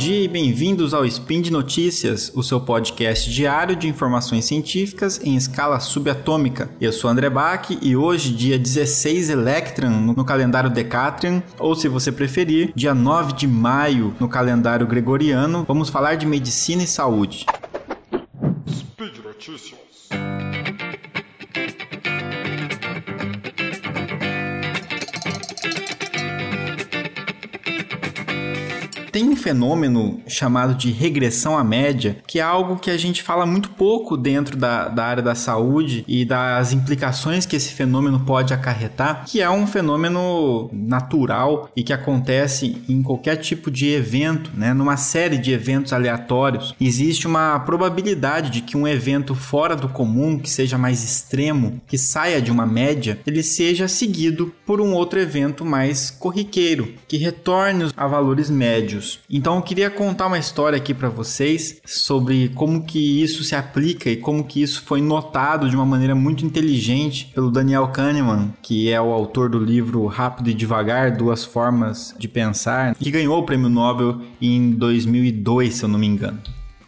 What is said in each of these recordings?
dia e bem-vindos ao Spin de Notícias, o seu podcast diário de informações científicas em escala subatômica. Eu sou André Bach e hoje, dia 16 Electron no calendário Decatrian, ou se você preferir, dia 9 de maio no calendário gregoriano, vamos falar de medicina e saúde. Speed Notícias. Tem um fenômeno chamado de regressão à média, que é algo que a gente fala muito pouco dentro da, da área da saúde e das implicações que esse fenômeno pode acarretar, que é um fenômeno natural e que acontece em qualquer tipo de evento, né? numa série de eventos aleatórios. Existe uma probabilidade de que um evento fora do comum, que seja mais extremo, que saia de uma média, ele seja seguido por um outro evento mais corriqueiro, que retorne a valores médios. Então eu queria contar uma história aqui para vocês sobre como que isso se aplica e como que isso foi notado de uma maneira muito inteligente pelo Daniel Kahneman, que é o autor do livro Rápido e Devagar, Duas Formas de Pensar, que ganhou o prêmio Nobel em 2002, se eu não me engano.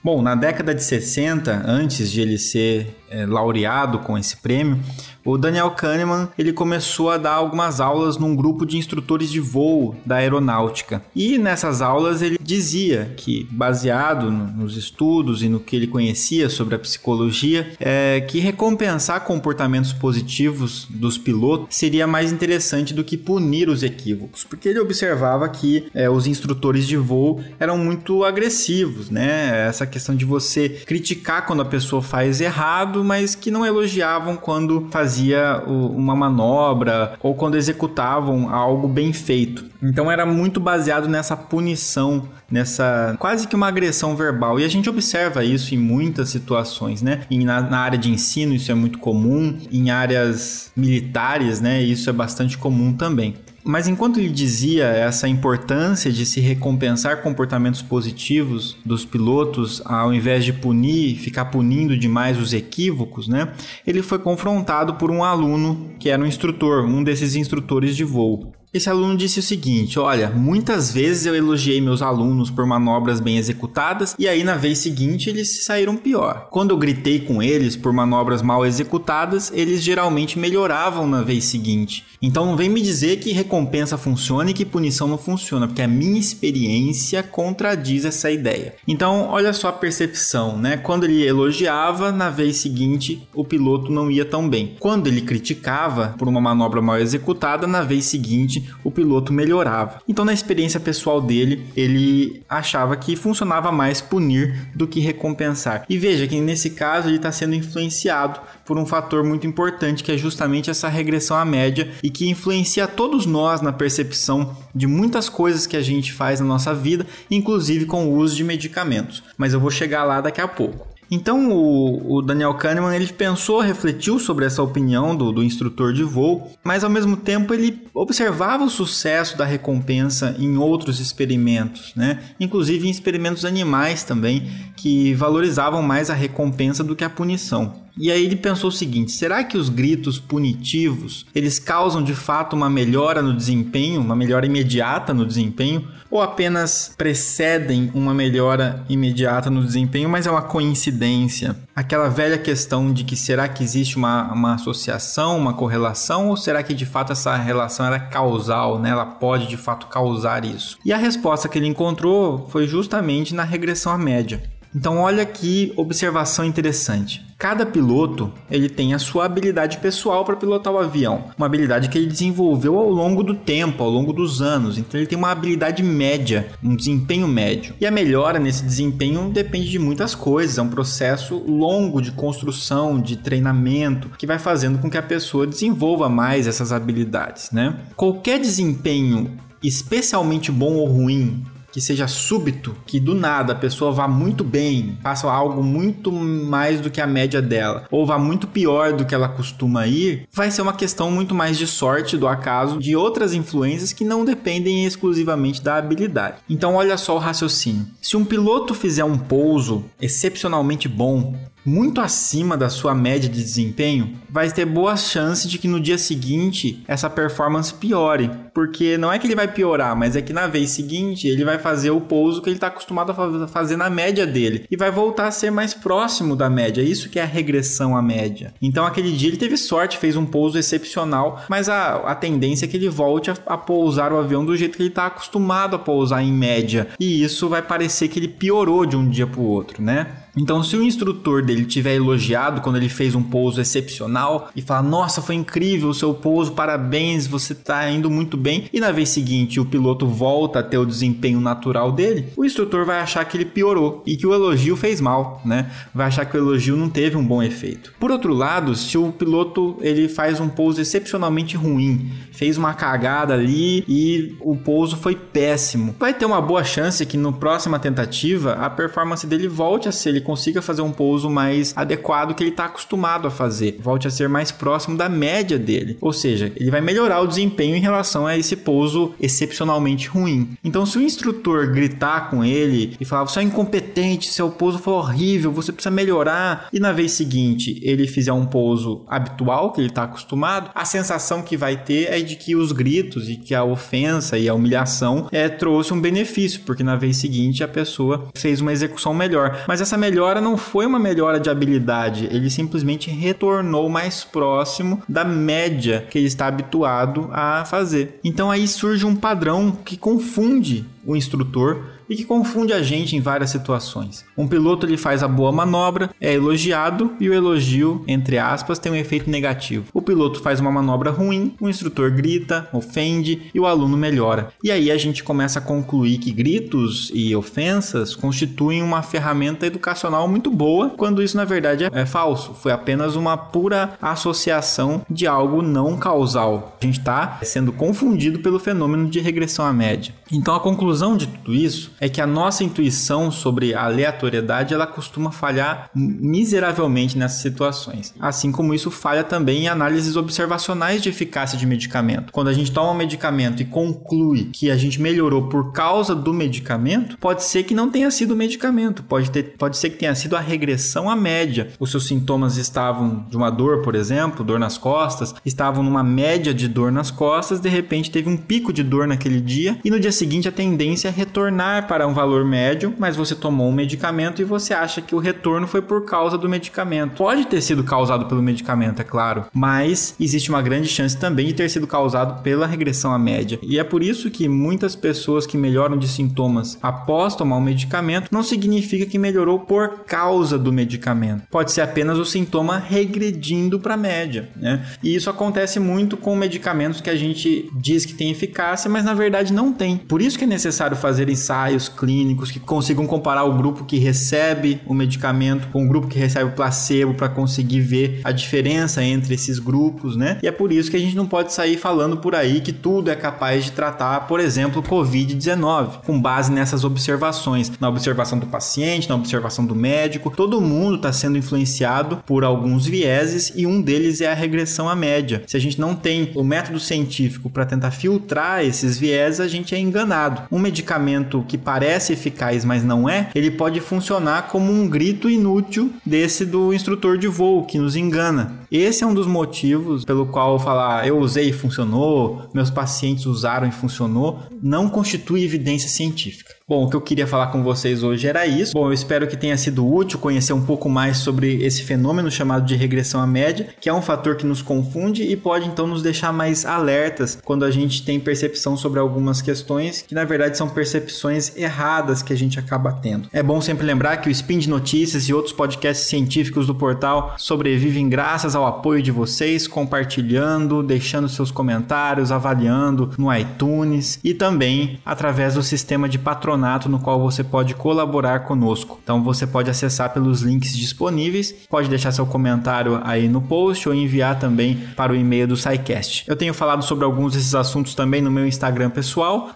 Bom, na década de 60, antes de ele ser é, laureado com esse prêmio, o Daniel Kahneman ele começou a dar algumas aulas num grupo de instrutores de voo da aeronáutica. E nessas aulas ele dizia que, baseado nos estudos e no que ele conhecia sobre a psicologia, é, que recompensar comportamentos positivos dos pilotos seria mais interessante do que punir os equívocos, porque ele observava que é, os instrutores de voo eram muito agressivos, né? Essa questão de você criticar quando a pessoa faz errado, mas que não elogiavam quando fazia uma manobra ou quando executavam algo bem feito. Então era muito baseado nessa punição, nessa quase que uma agressão verbal. E a gente observa isso em muitas situações, né? Na, na área de ensino isso é muito comum, em áreas militares, né? Isso é bastante comum também. Mas enquanto ele dizia essa importância de se recompensar comportamentos positivos dos pilotos, ao invés de punir, ficar punindo demais os equívocos, né? Ele foi confrontado por um aluno que era um instrutor, um desses instrutores de voo. Esse aluno disse o seguinte: Olha, muitas vezes eu elogiei meus alunos por manobras bem executadas e aí na vez seguinte eles saíram pior. Quando eu gritei com eles por manobras mal executadas, eles geralmente melhoravam na vez seguinte. Então não vem me dizer que recompensa funciona e que punição não funciona, porque a minha experiência contradiz essa ideia. Então, olha só a percepção, né? Quando ele elogiava, na vez seguinte o piloto não ia tão bem. Quando ele criticava por uma manobra mal executada, na vez seguinte o piloto melhorava. Então, na experiência pessoal dele, ele achava que funcionava mais punir do que recompensar. E veja que nesse caso ele está sendo influenciado por um fator muito importante que é justamente essa regressão à média e que influencia todos nós na percepção de muitas coisas que a gente faz na nossa vida, inclusive com o uso de medicamentos. Mas eu vou chegar lá daqui a pouco. Então o, o, Daniel Kahneman ele pensou, refletiu sobre essa opinião do, do, instrutor de voo, mas ao mesmo tempo ele observava o sucesso da recompensa em outros experimentos, né? inclusive em experimentos animais também, que valorizavam mais a recompensa do que a punição. E aí ele pensou o seguinte: será que os gritos punitivos eles causam de fato uma melhora no desempenho, uma melhora imediata no desempenho, ou apenas precedem uma melhora imediata no desempenho, mas é uma coincidência? Aquela velha questão de que será que existe uma, uma associação, uma correlação, ou será que de fato essa relação era causal, né? Ela pode de fato causar isso? E a resposta que ele encontrou foi justamente na regressão à média. Então olha que observação interessante. Cada piloto ele tem a sua habilidade pessoal para pilotar o avião, uma habilidade que ele desenvolveu ao longo do tempo, ao longo dos anos. Então ele tem uma habilidade média, um desempenho médio. E a melhora nesse desempenho depende de muitas coisas, é um processo longo de construção, de treinamento, que vai fazendo com que a pessoa desenvolva mais essas habilidades, né? Qualquer desempenho especialmente bom ou ruim que seja súbito, que do nada a pessoa vá muito bem, faça algo muito mais do que a média dela, ou vá muito pior do que ela costuma ir, vai ser uma questão muito mais de sorte, do acaso, de outras influências que não dependem exclusivamente da habilidade. Então olha só o raciocínio. Se um piloto fizer um pouso excepcionalmente bom, muito acima da sua média de desempenho, vai ter boas chances de que no dia seguinte essa performance piore. Porque não é que ele vai piorar, mas é que na vez seguinte ele vai fazer o pouso que ele está acostumado a fazer na média dele e vai voltar a ser mais próximo da média. Isso que é a regressão à média. Então aquele dia ele teve sorte, fez um pouso excepcional, mas a, a tendência é que ele volte a, a pousar o avião do jeito que ele está acostumado a pousar em média. E isso vai parecer que ele piorou de um dia para o outro, né? Então, se o instrutor dele tiver elogiado quando ele fez um pouso excepcional e falar: "Nossa, foi incrível o seu pouso, parabéns, você está indo muito bem", e na vez seguinte o piloto volta a ter o desempenho natural dele, o instrutor vai achar que ele piorou e que o elogio fez mal, né? Vai achar que o elogio não teve um bom efeito. Por outro lado, se o piloto ele faz um pouso excepcionalmente ruim, fez uma cagada ali e o pouso foi péssimo, vai ter uma boa chance que no próxima tentativa a performance dele volte a ser consiga fazer um pouso mais adequado que ele está acostumado a fazer, volte a ser mais próximo da média dele. Ou seja, ele vai melhorar o desempenho em relação a esse pouso excepcionalmente ruim. Então, se o instrutor gritar com ele e falar: você é incompetente, seu pouso foi horrível, você precisa melhorar, e na vez seguinte ele fizer um pouso habitual que ele está acostumado, a sensação que vai ter é de que os gritos e que a ofensa e a humilhação é, trouxe um benefício, porque na vez seguinte a pessoa fez uma execução melhor. Mas essa melhora melhora não foi uma melhora de habilidade, ele simplesmente retornou mais próximo da média que ele está habituado a fazer. Então aí surge um padrão que confunde o instrutor e que confunde a gente em várias situações. Um piloto ele faz a boa manobra, é elogiado e o elogio, entre aspas, tem um efeito negativo. O piloto faz uma manobra ruim, o instrutor grita, ofende e o aluno melhora. E aí a gente começa a concluir que gritos e ofensas constituem uma ferramenta educacional muito boa, quando isso na verdade é, falso. Foi apenas uma pura associação de algo não causal. A gente está sendo confundido pelo fenômeno de regressão à média. Então a conclusão de tudo isso é que a nossa intuição sobre a aleatoriedade ela costuma falhar miseravelmente nessas situações. Assim como isso falha também em análises observacionais de eficácia de medicamento. Quando a gente toma um medicamento e conclui que a gente melhorou por causa do medicamento, pode ser que não tenha sido o medicamento, pode, ter, pode ser que tenha sido a regressão à média. Os seus sintomas estavam de uma dor, por exemplo, dor nas costas, estavam numa média de dor nas costas, de repente teve um pico de dor naquele dia e no dia seguinte a tendência é retornar para um valor médio, mas você tomou um medicamento e você acha que o retorno foi por causa do medicamento. Pode ter sido causado pelo medicamento, é claro, mas existe uma grande chance também de ter sido causado pela regressão à média. E é por isso que muitas pessoas que melhoram de sintomas após tomar um medicamento não significa que melhorou por causa do medicamento. Pode ser apenas o sintoma regredindo para a média, né? E isso acontece muito com medicamentos que a gente diz que tem eficácia, mas na verdade não tem. Por isso que é necessário fazer ensaios clínicos que consigam comparar o grupo que recebe o medicamento com o grupo que recebe o placebo para conseguir ver a diferença entre esses grupos, né? E é por isso que a gente não pode sair falando por aí que tudo é capaz de tratar, por exemplo, COVID-19, com base nessas observações, na observação do paciente, na observação do médico. Todo mundo está sendo influenciado por alguns vieses e um deles é a regressão à média. Se a gente não tem o método científico para tentar filtrar esses vieses, a gente é enganado. Um medicamento que parece eficaz, mas não é, ele pode funcionar como um grito inútil desse do instrutor de voo que nos engana. Esse é um dos motivos pelo qual falar eu usei e funcionou, meus pacientes usaram e funcionou, não constitui evidência científica. Bom, o que eu queria falar com vocês hoje era isso. Bom, eu espero que tenha sido útil conhecer um pouco mais sobre esse fenômeno chamado de regressão à média, que é um fator que nos confunde e pode então nos deixar mais alertas quando a gente tem percepção sobre algumas questões que na verdade são percepções erradas que a gente acaba tendo. É bom sempre lembrar que o Spin de Notícias e outros podcasts científicos do portal sobrevivem graças ao apoio de vocês, compartilhando, deixando seus comentários, avaliando no iTunes e também através do sistema de patrocínio patronato no qual você pode colaborar conosco. Então você pode acessar pelos links disponíveis, pode deixar seu comentário aí no post ou enviar também para o e-mail do SciCast. Eu tenho falado sobre alguns desses assuntos também no meu Instagram pessoal,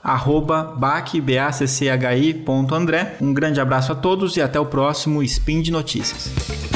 bacchi.andré. Um grande abraço a todos e até o próximo Spin de Notícias.